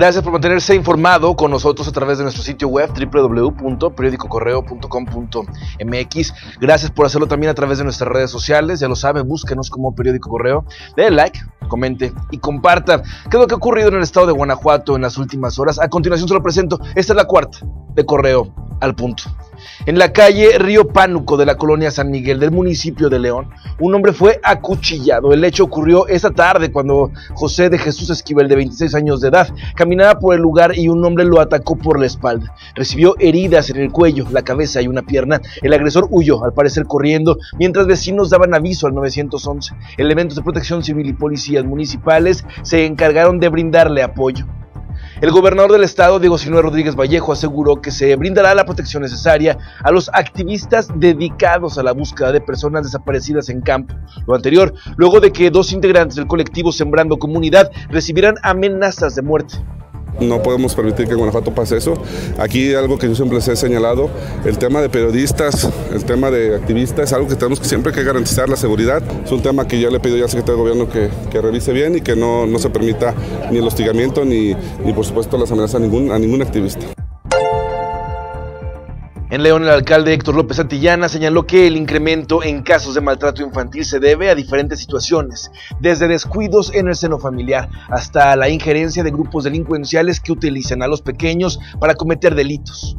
Gracias por mantenerse informado con nosotros a través de nuestro sitio web www.periodicocorreo.com.mx. Gracias por hacerlo también a través de nuestras redes sociales. Ya lo sabe, búsquenos como Periódico Correo. Denle like, comente y comparta. ¿Qué es lo que ha ocurrido en el estado de Guanajuato en las últimas horas? A continuación se lo presento. Esta es la cuarta de Correo al punto. En la calle Río Pánuco de la colonia San Miguel del municipio de León, un hombre fue acuchillado. El hecho ocurrió esta tarde cuando José de Jesús Esquivel, de 26 años de edad, caminaba por el lugar y un hombre lo atacó por la espalda. Recibió heridas en el cuello, la cabeza y una pierna. El agresor huyó, al parecer corriendo, mientras vecinos daban aviso al 911. Elementos de protección civil y policías municipales se encargaron de brindarle apoyo. El gobernador del estado, Diego Sinue Rodríguez Vallejo, aseguró que se brindará la protección necesaria a los activistas dedicados a la búsqueda de personas desaparecidas en campo. Lo anterior, luego de que dos integrantes del colectivo Sembrando Comunidad recibieran amenazas de muerte. No podemos permitir que en Guanajuato pase eso. Aquí algo que yo siempre les he señalado, el tema de periodistas, el tema de activistas, es algo que tenemos que siempre que garantizar la seguridad. Es un tema que ya le he pedido ya al secretario de gobierno que, que revise bien y que no, no, se permita ni el hostigamiento ni, ni por supuesto las amenazas a ningún, a ningún activista. En León, el alcalde Héctor López Santillana señaló que el incremento en casos de maltrato infantil se debe a diferentes situaciones, desde descuidos en el seno familiar hasta la injerencia de grupos delincuenciales que utilizan a los pequeños para cometer delitos.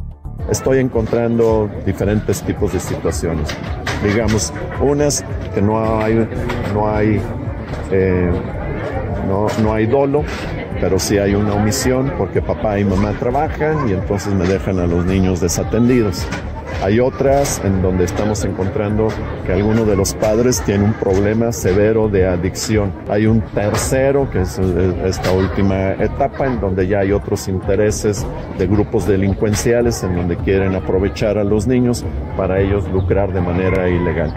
Estoy encontrando diferentes tipos de situaciones. Digamos, unas que no hay, no hay, eh, no, no hay dolo, pero sí hay una omisión porque papá y mamá trabajan y entonces me dejan a los niños desatendidos. Hay otras en donde estamos encontrando que alguno de los padres tiene un problema severo de adicción. Hay un tercero, que es esta última etapa, en donde ya hay otros intereses de grupos delincuenciales en donde quieren aprovechar a los niños para ellos lucrar de manera ilegal.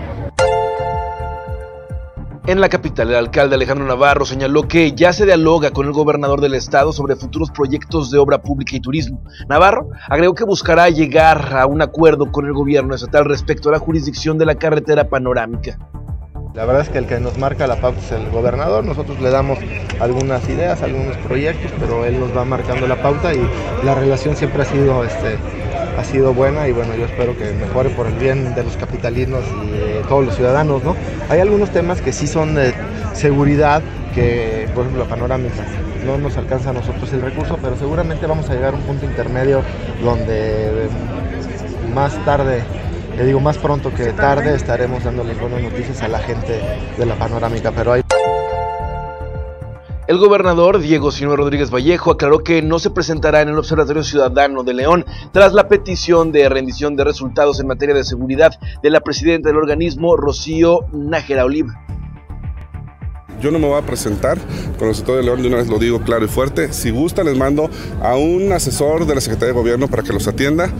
En la capital, el alcalde Alejandro Navarro señaló que ya se dialoga con el gobernador del estado sobre futuros proyectos de obra pública y turismo. Navarro agregó que buscará llegar a un acuerdo con el gobierno estatal respecto a la jurisdicción de la carretera panorámica. La verdad es que el que nos marca la pauta es el gobernador, nosotros le damos algunas ideas, algunos proyectos, pero él nos va marcando la pauta y la relación siempre ha sido este, ha sido buena y bueno, yo espero que mejore por el bien de los capitalinos y de todos los ciudadanos, ¿no? Hay algunos temas que sí son de seguridad, que por ejemplo la panorámica no nos alcanza a nosotros el recurso, pero seguramente vamos a llegar a un punto intermedio donde más tarde le digo más pronto que tarde estaremos dando las buenas noticias a la gente de la panorámica, pero hay el gobernador Diego Sinue Rodríguez Vallejo aclaró que no se presentará en el Observatorio Ciudadano de León tras la petición de rendición de resultados en materia de seguridad de la presidenta del organismo, Rocío Nájera Oliva. Yo no me voy a presentar con el sector de León, de una vez lo digo claro y fuerte. Si gusta, les mando a un asesor de la Secretaría de Gobierno para que los atienda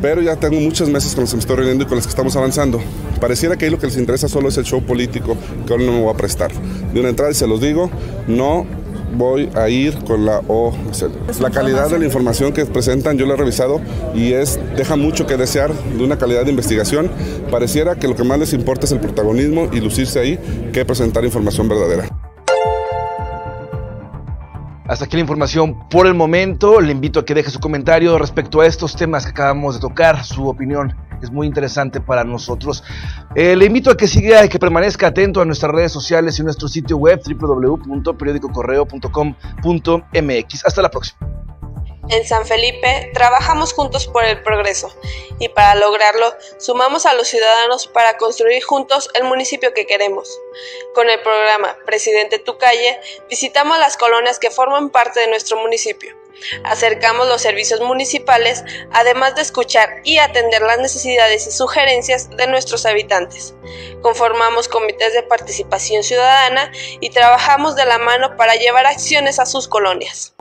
pero ya tengo muchos meses con los que me estoy reuniendo y con los que estamos avanzando. Pareciera que ahí lo que les interesa solo es el show político, que ahora no me voy a prestar. De una entrada, y se los digo, no voy a ir con la O. La calidad de la información que presentan yo la he revisado y es deja mucho que desear de una calidad de investigación. Pareciera que lo que más les importa es el protagonismo y lucirse ahí que presentar información verdadera. Hasta aquí la información por el momento. Le invito a que deje su comentario respecto a estos temas que acabamos de tocar. Su opinión es muy interesante para nosotros. Eh, le invito a que siga y que permanezca atento a nuestras redes sociales y nuestro sitio web www.periodicocorreo.com.mx. Hasta la próxima. En San Felipe trabajamos juntos por el progreso y para lograrlo sumamos a los ciudadanos para construir juntos el municipio que queremos. Con el programa Presidente Tu Calle visitamos las colonias que forman parte de nuestro municipio. Acercamos los servicios municipales, además de escuchar y atender las necesidades y sugerencias de nuestros habitantes. Conformamos comités de participación ciudadana y trabajamos de la mano para llevar acciones a sus colonias.